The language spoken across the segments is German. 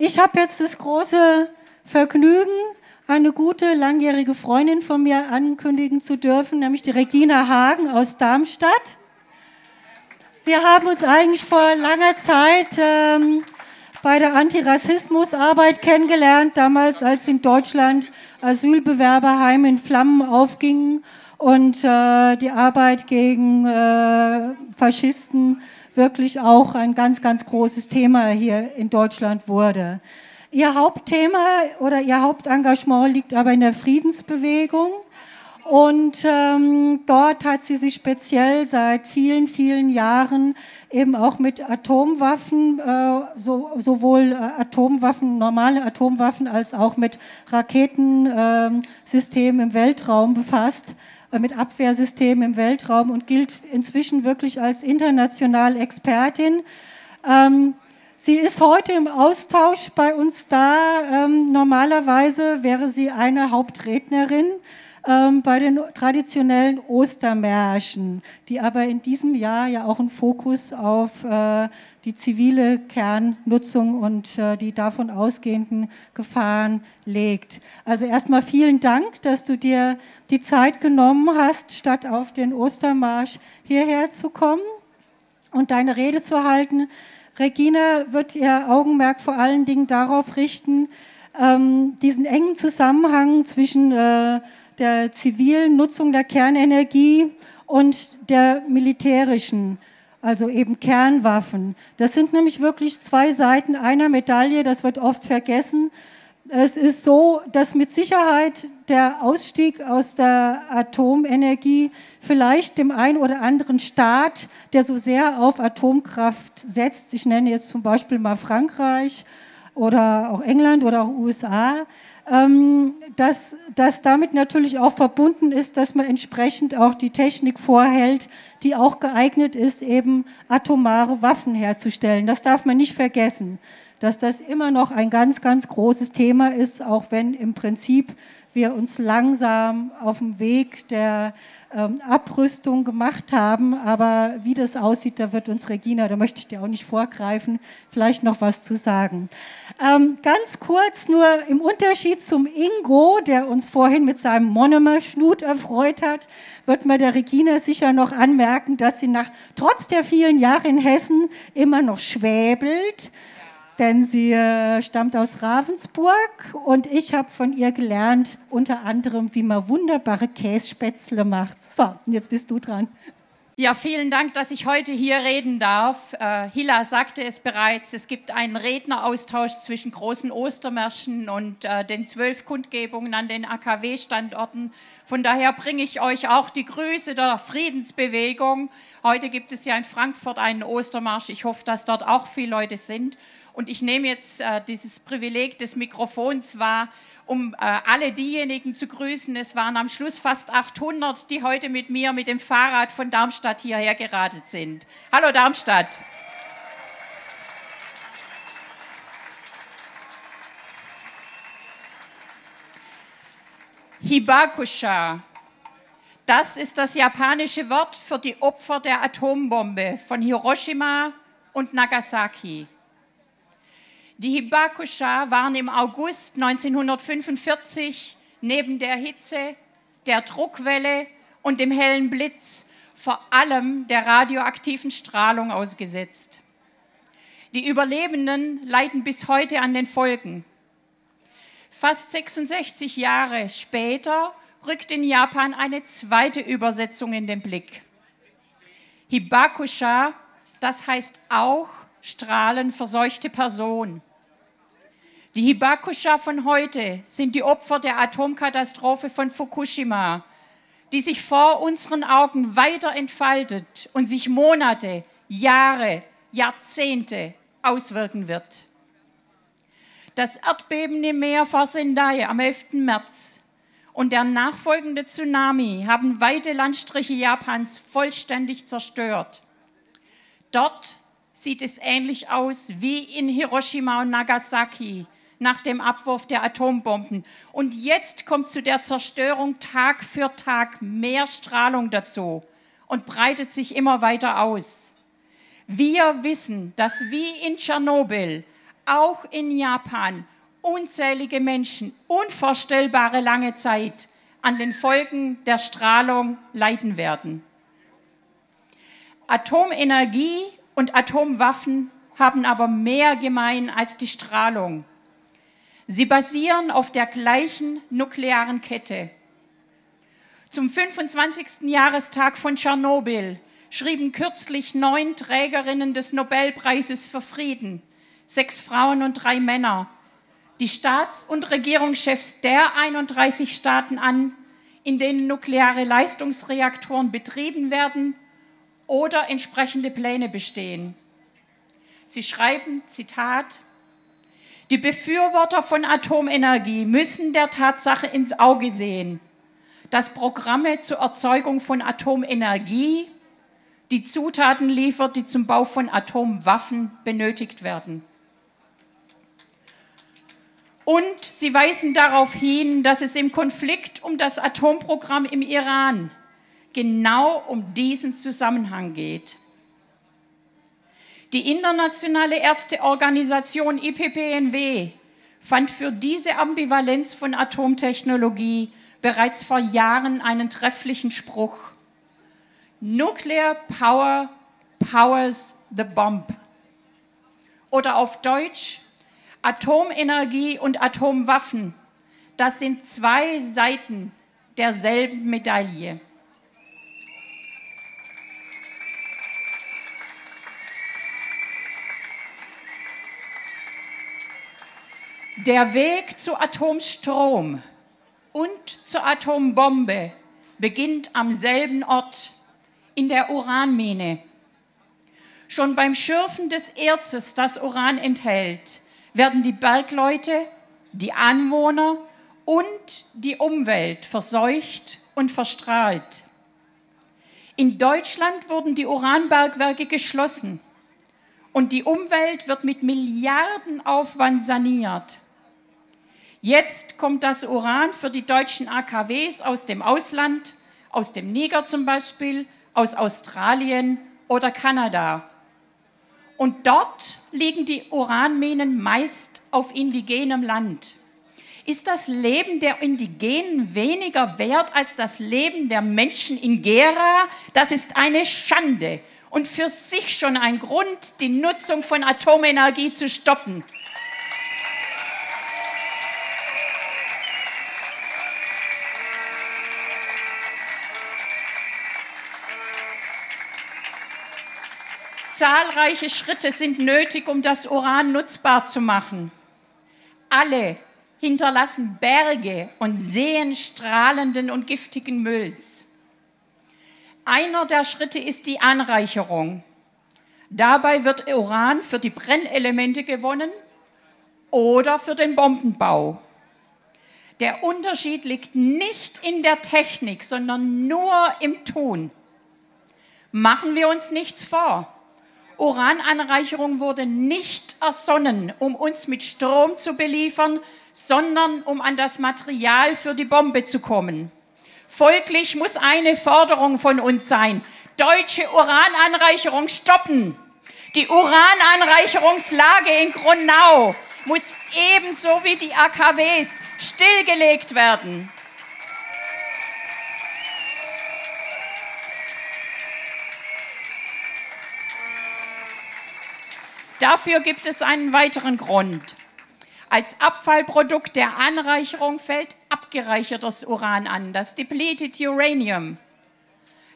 Ich habe jetzt das große Vergnügen, eine gute langjährige Freundin von mir ankündigen zu dürfen, nämlich die Regina Hagen aus Darmstadt. Wir haben uns eigentlich vor langer Zeit ähm, bei der Antirassismusarbeit kennengelernt, damals als in Deutschland Asylbewerberheime in Flammen aufgingen und äh, die Arbeit gegen äh, Faschisten wirklich auch ein ganz, ganz großes Thema hier in Deutschland wurde. Ihr Hauptthema oder ihr Hauptengagement liegt aber in der Friedensbewegung. Und ähm, dort hat sie sich speziell seit vielen, vielen Jahren eben auch mit Atomwaffen, äh, so, sowohl äh, Atomwaffen, normale Atomwaffen, als auch mit Raketensystemen äh, im Weltraum befasst. Äh, mit Abwehrsystemen im Weltraum und gilt inzwischen wirklich als internationale Expertin. Ähm, sie ist heute im Austausch bei uns da. Ähm, normalerweise wäre sie eine Hauptrednerin ähm, bei den traditionellen Ostermärschen, die aber in diesem Jahr ja auch einen Fokus auf äh, die zivile Kernnutzung und äh, die davon ausgehenden Gefahren legt. Also erstmal vielen Dank, dass du dir die Zeit genommen hast, statt auf den Ostermarsch hierher zu kommen und deine Rede zu halten. Regina wird ihr Augenmerk vor allen Dingen darauf richten, ähm, diesen engen Zusammenhang zwischen äh, der zivilen Nutzung der Kernenergie und der militärischen, also eben Kernwaffen. Das sind nämlich wirklich zwei Seiten einer Medaille, das wird oft vergessen. Es ist so, dass mit Sicherheit der Ausstieg aus der Atomenergie vielleicht dem einen oder anderen Staat, der so sehr auf Atomkraft setzt, ich nenne jetzt zum Beispiel mal Frankreich oder auch England oder auch USA, ähm, dass das damit natürlich auch verbunden ist, dass man entsprechend auch die Technik vorhält, die auch geeignet ist, eben atomare Waffen herzustellen. Das darf man nicht vergessen, dass das immer noch ein ganz, ganz großes Thema ist, auch wenn im Prinzip wir uns langsam auf dem Weg der ähm, Abrüstung gemacht haben. Aber wie das aussieht, da wird uns Regina, da möchte ich dir auch nicht vorgreifen, vielleicht noch was zu sagen. Ähm, ganz kurz nur im Unterschied zum Ingo, der uns vorhin mit seinem Monomer-Schnut erfreut hat, wird man der Regina sicher noch anmerken, dass sie nach, trotz der vielen Jahre in Hessen immer noch schwäbelt denn sie äh, stammt aus Ravensburg und ich habe von ihr gelernt, unter anderem, wie man wunderbare Kässpätzle macht. So, und jetzt bist du dran. Ja, vielen Dank, dass ich heute hier reden darf. Äh, Hilla sagte es bereits, es gibt einen Redneraustausch zwischen großen Ostermärschen und äh, den zwölf Kundgebungen an den AKW-Standorten. Von daher bringe ich euch auch die Grüße der Friedensbewegung. Heute gibt es ja in Frankfurt einen Ostermarsch. Ich hoffe, dass dort auch viele Leute sind. Und ich nehme jetzt äh, dieses Privileg des Mikrofons wahr, um äh, alle diejenigen zu grüßen. Es waren am Schluss fast 800, die heute mit mir mit dem Fahrrad von Darmstadt hierher geradelt sind. Hallo Darmstadt. Hibakusha. Das ist das japanische Wort für die Opfer der Atombombe von Hiroshima und Nagasaki. Die Hibakusha waren im August 1945 neben der Hitze, der Druckwelle und dem hellen Blitz vor allem der radioaktiven Strahlung ausgesetzt. Die Überlebenden leiden bis heute an den Folgen. Fast 66 Jahre später rückt in Japan eine zweite Übersetzung in den Blick. Hibakusha, das heißt auch strahlenverseuchte Person. Die Hibakusha von heute sind die Opfer der Atomkatastrophe von Fukushima, die sich vor unseren Augen weiter entfaltet und sich Monate, Jahre, Jahrzehnte auswirken wird. Das Erdbeben im Meer vor Sendai am 11. März und der nachfolgende Tsunami haben weite Landstriche Japans vollständig zerstört. Dort sieht es ähnlich aus wie in Hiroshima und Nagasaki, nach dem Abwurf der Atombomben. Und jetzt kommt zu der Zerstörung Tag für Tag mehr Strahlung dazu und breitet sich immer weiter aus. Wir wissen, dass wie in Tschernobyl auch in Japan unzählige Menschen unvorstellbare lange Zeit an den Folgen der Strahlung leiden werden. Atomenergie und Atomwaffen haben aber mehr gemein als die Strahlung. Sie basieren auf der gleichen nuklearen Kette. Zum 25. Jahrestag von Tschernobyl schrieben kürzlich neun Trägerinnen des Nobelpreises für Frieden, sechs Frauen und drei Männer, die Staats- und Regierungschefs der 31 Staaten an, in denen nukleare Leistungsreaktoren betrieben werden oder entsprechende Pläne bestehen. Sie schreiben, Zitat, die Befürworter von Atomenergie müssen der Tatsache ins Auge sehen, dass Programme zur Erzeugung von Atomenergie die Zutaten liefert, die zum Bau von Atomwaffen benötigt werden. Und sie weisen darauf hin, dass es im Konflikt um das Atomprogramm im Iran genau um diesen Zusammenhang geht. Die internationale Ärzteorganisation IPPNW fand für diese Ambivalenz von Atomtechnologie bereits vor Jahren einen trefflichen Spruch. Nuclear Power powers the bomb. Oder auf Deutsch, Atomenergie und Atomwaffen, das sind zwei Seiten derselben Medaille. Der Weg zu Atomstrom und zur Atombombe beginnt am selben Ort, in der Uranmine. Schon beim Schürfen des Erzes, das Uran enthält, werden die Bergleute, die Anwohner und die Umwelt verseucht und verstrahlt. In Deutschland wurden die Uranbergwerke geschlossen und die Umwelt wird mit Milliardenaufwand saniert. Jetzt kommt das Uran für die deutschen AKWs aus dem Ausland, aus dem Niger zum Beispiel, aus Australien oder Kanada. Und dort liegen die Uranminen meist auf indigenem Land. Ist das Leben der Indigenen weniger wert als das Leben der Menschen in Gera? Das ist eine Schande und für sich schon ein Grund, die Nutzung von Atomenergie zu stoppen. Zahlreiche Schritte sind nötig, um das Uran nutzbar zu machen. Alle hinterlassen Berge und Seen strahlenden und giftigen Mülls. Einer der Schritte ist die Anreicherung. Dabei wird Uran für die Brennelemente gewonnen oder für den Bombenbau. Der Unterschied liegt nicht in der Technik, sondern nur im Tun. Machen wir uns nichts vor. Urananreicherung wurde nicht ersonnen, um uns mit Strom zu beliefern, sondern um an das Material für die Bombe zu kommen. Folglich muss eine Forderung von uns sein, deutsche Urananreicherung stoppen. Die Urananreicherungslage in Grunau muss ebenso wie die AKWs stillgelegt werden. Dafür gibt es einen weiteren Grund. Als Abfallprodukt der Anreicherung fällt abgereichertes Uran an, das Depleted Uranium.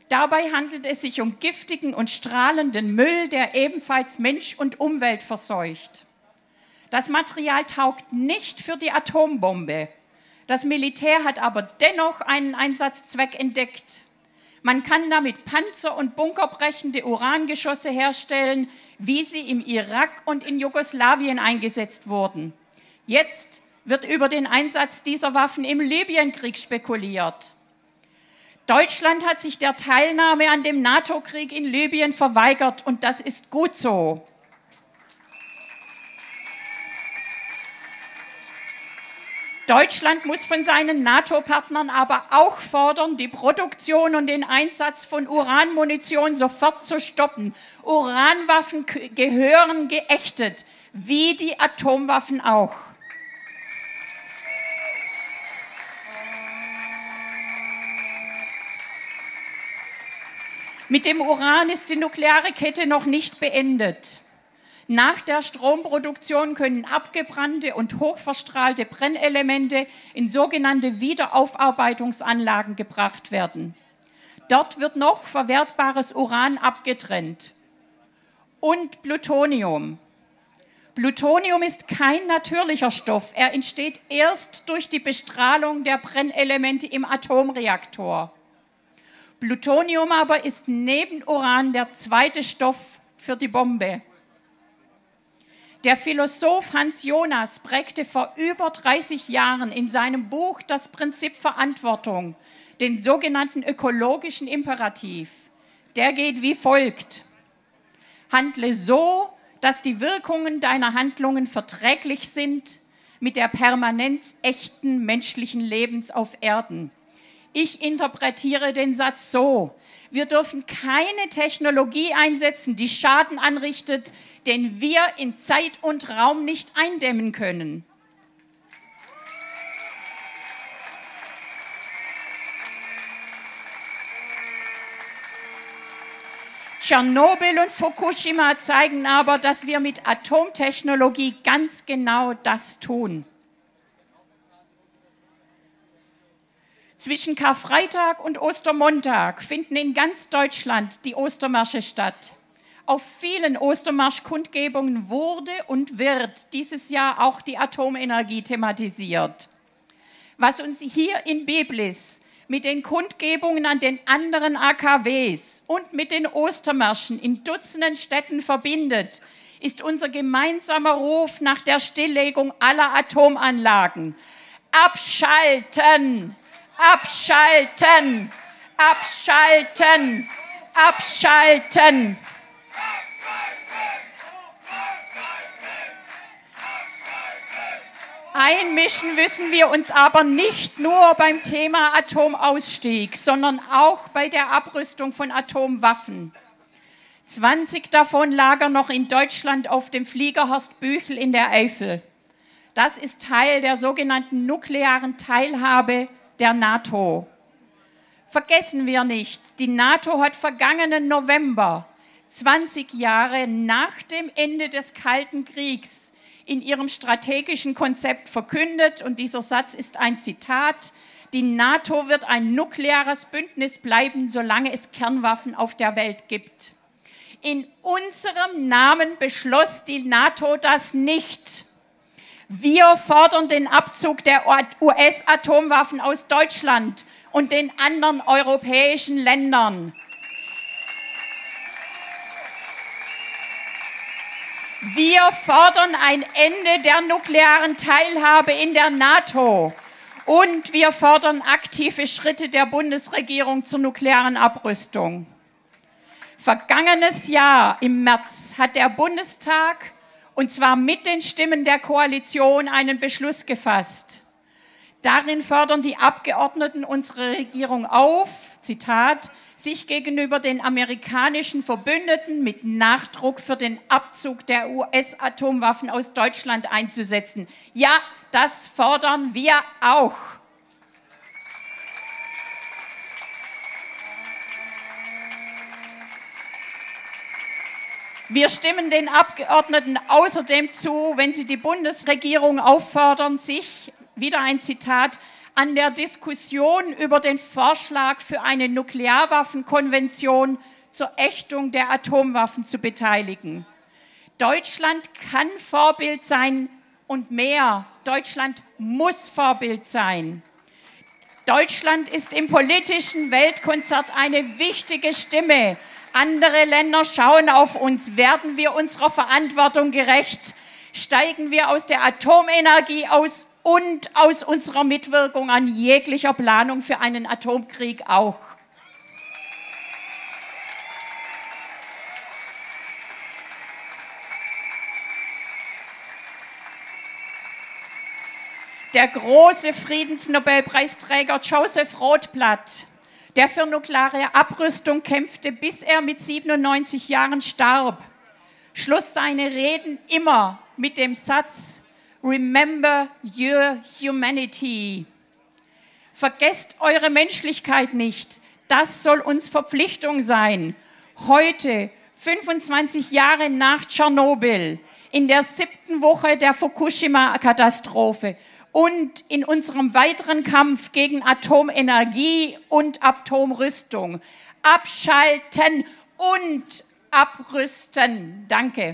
Dabei handelt es sich um giftigen und strahlenden Müll, der ebenfalls Mensch und Umwelt verseucht. Das Material taugt nicht für die Atombombe. Das Militär hat aber dennoch einen Einsatzzweck entdeckt. Man kann damit Panzer und bunkerbrechende Urangeschosse herstellen, wie sie im Irak und in Jugoslawien eingesetzt wurden. Jetzt wird über den Einsatz dieser Waffen im Libyenkrieg spekuliert. Deutschland hat sich der Teilnahme an dem NATO-Krieg in Libyen verweigert und das ist gut so. Deutschland muss von seinen NATO-Partnern aber auch fordern, die Produktion und den Einsatz von Uranmunition sofort zu stoppen. Uranwaffen gehören geächtet. wie die Atomwaffen auch. Mit dem Uran ist die nukleare Kette noch nicht beendet. Nach der Stromproduktion können abgebrannte und hochverstrahlte Brennelemente in sogenannte Wiederaufarbeitungsanlagen gebracht werden. Dort wird noch verwertbares Uran abgetrennt. Und Plutonium. Plutonium ist kein natürlicher Stoff. Er entsteht erst durch die Bestrahlung der Brennelemente im Atomreaktor. Plutonium aber ist neben Uran der zweite Stoff für die Bombe. Der Philosoph Hans Jonas prägte vor über 30 Jahren in seinem Buch Das Prinzip Verantwortung den sogenannten ökologischen Imperativ. Der geht wie folgt. Handle so, dass die Wirkungen deiner Handlungen verträglich sind mit der Permanenz echten menschlichen Lebens auf Erden. Ich interpretiere den Satz so. Wir dürfen keine Technologie einsetzen, die Schaden anrichtet, den wir in Zeit und Raum nicht eindämmen können. Tschernobyl und Fukushima zeigen aber, dass wir mit Atomtechnologie ganz genau das tun. Zwischen Karfreitag und Ostermontag finden in ganz Deutschland die Ostermärsche statt. Auf vielen Ostermarschkundgebungen wurde und wird dieses Jahr auch die Atomenergie thematisiert. Was uns hier in Biblis mit den Kundgebungen an den anderen AKWs und mit den Ostermärschen in Dutzenden Städten verbindet, ist unser gemeinsamer Ruf nach der Stilllegung aller Atomanlagen. Abschalten! Abschalten! Abschalten! Abschalten! Einmischen müssen wir uns aber nicht nur beim Thema Atomausstieg, sondern auch bei der Abrüstung von Atomwaffen. 20 davon lagern noch in Deutschland auf dem Flieger Horst Büchel in der Eifel. Das ist Teil der sogenannten nuklearen Teilhabe der NATO. Vergessen wir nicht, die NATO hat vergangenen November, 20 Jahre nach dem Ende des Kalten Kriegs, in ihrem strategischen Konzept verkündet, und dieser Satz ist ein Zitat, die NATO wird ein nukleares Bündnis bleiben, solange es Kernwaffen auf der Welt gibt. In unserem Namen beschloss die NATO das nicht. Wir fordern den Abzug der US-Atomwaffen aus Deutschland und den anderen europäischen Ländern. Wir fordern ein Ende der nuklearen Teilhabe in der NATO. Und wir fordern aktive Schritte der Bundesregierung zur nuklearen Abrüstung. Vergangenes Jahr im März hat der Bundestag und zwar mit den Stimmen der Koalition einen Beschluss gefasst. Darin fordern die Abgeordneten unsere Regierung auf, Zitat, sich gegenüber den amerikanischen Verbündeten mit Nachdruck für den Abzug der US-Atomwaffen aus Deutschland einzusetzen. Ja, das fordern wir auch. Wir stimmen den Abgeordneten außerdem zu, wenn sie die Bundesregierung auffordern, sich, wieder ein Zitat, an der Diskussion über den Vorschlag für eine Nuklearwaffenkonvention zur Ächtung der Atomwaffen zu beteiligen. Deutschland kann Vorbild sein und mehr. Deutschland muss Vorbild sein. Deutschland ist im politischen Weltkonzert eine wichtige Stimme andere Länder schauen auf uns. Werden wir unserer Verantwortung gerecht? Steigen wir aus der Atomenergie aus und aus unserer Mitwirkung an jeglicher Planung für einen Atomkrieg auch? Der große Friedensnobelpreisträger Joseph Rothblatt der für nukleare Abrüstung kämpfte, bis er mit 97 Jahren starb, schloss seine Reden immer mit dem Satz, Remember your humanity. Vergesst eure Menschlichkeit nicht. Das soll uns Verpflichtung sein. Heute, 25 Jahre nach Tschernobyl, in der siebten Woche der Fukushima-Katastrophe und in unserem weiteren Kampf gegen Atomenergie und Atomrüstung. Abschalten und abrüsten. Danke.